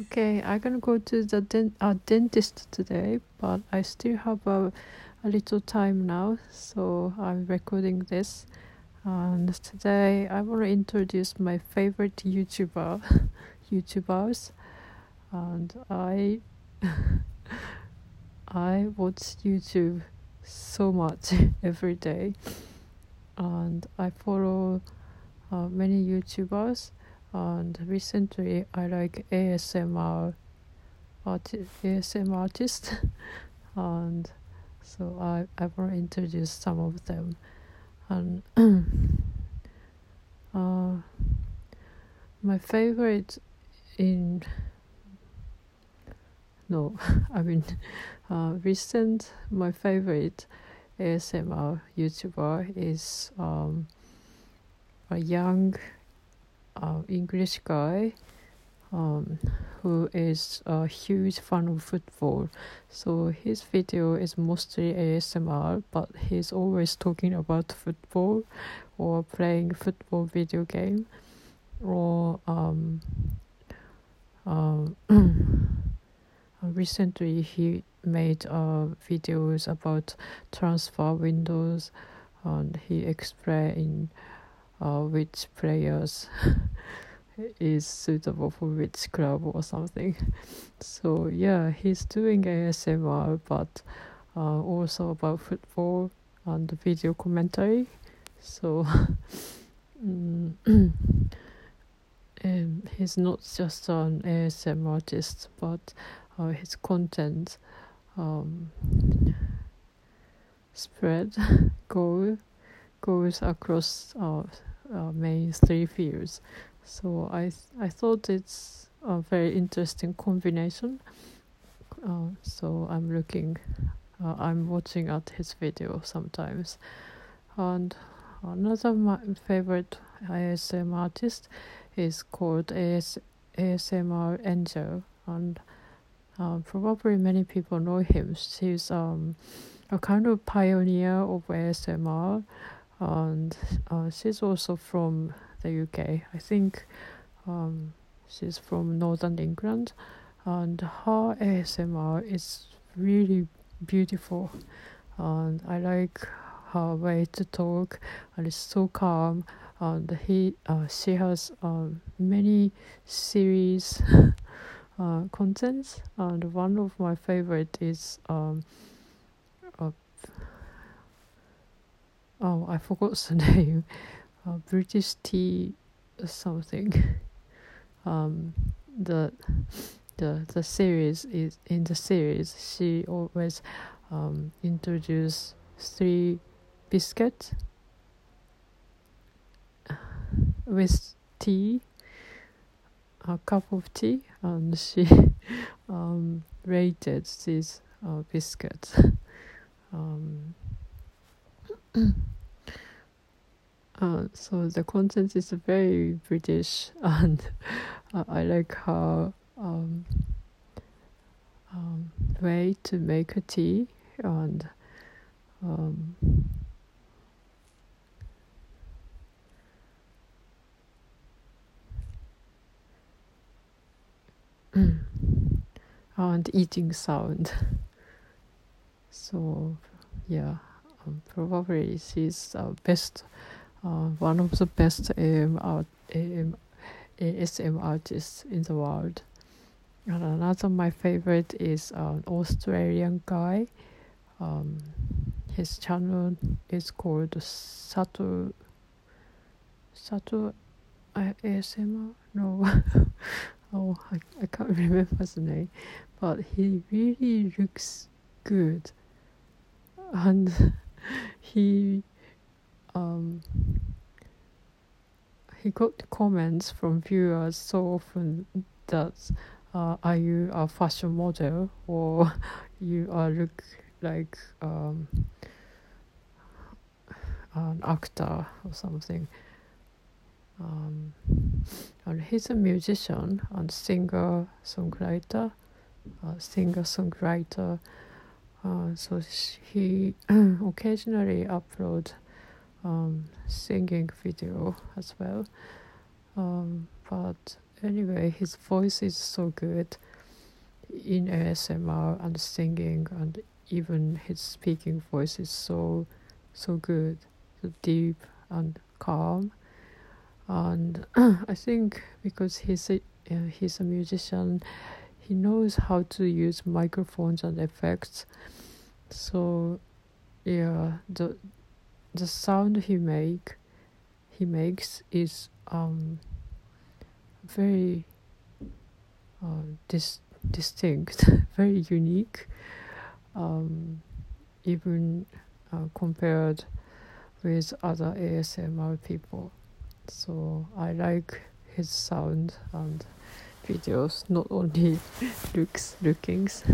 Okay, I'm gonna go to the dent- uh, dentist today, but I still have a, a little time now, so I'm recording this. And today I want to introduce my favorite YouTuber, YouTubers, and I I watch YouTube so much every day, and I follow uh, many YouTubers and recently I like ASMR arti- ASM artist. And so I, I to introduce some of them. And uh, my favorite in no I mean uh, recent my favorite ASMR YouTuber is um, a young uh, English guy um, who is a huge fan of football. So his video is mostly ASMR, but he's always talking about football or playing football video game or um, um, recently he made uh, videos about transfer windows and he explained uh, which players is suitable for which club or something. So yeah, he's doing ASMR, but uh, also about football and video commentary. So um, he's not just an ASM artist, but uh, his content um, spread go goes across uh, uh, main three fields. So I I thought it's a very interesting combination. Uh, so I'm looking, uh, I'm watching at his video sometimes, and another my favorite ASM artist is called AS, ASMR Angel, and uh, probably many people know him. She's um, a kind of pioneer of ASMR and uh, she's also from the UK. I think um, she's from Northern England, and her ASMR is really beautiful, and I like her way to talk, and it's so calm. And he, uh, she has um, many series uh, contents, and one of my favorite is um, oh I forgot the name uh, British tea something. Um the the the series is in the series she always um introduce three biscuits with tea a cup of tea and she um rated these uh, biscuits. Um uh, so the content is very British, and uh, I like her um, um, way to make a tea and um, and eating sound. So yeah um, probably she's uh, best, uh, one of the best AM art, AM, ASM artists in the world. And another my favorite is an Australian guy. Um, his channel is called Sato Sato ASMR. No, oh I, I can't remember the name, but he really looks good, and he um he got comments from viewers so often that uh, are you a fashion model or you are look like um, an actor or something? Um, and he's a musician and singer songwriter uh, singer songwriter. Uh, so he occasionally upload um, singing video as well. Um, but anyway, his voice is so good in ASMR and singing, and even his speaking voice is so so good, so deep and calm. And I think because he's a uh, he's a musician, he knows how to use microphones and effects. So yeah, the the sound he make he makes is um very uh, dis- distinct, very unique, um, even uh, compared with other ASMR people. So I like his sound and videos, not only looks, lookings.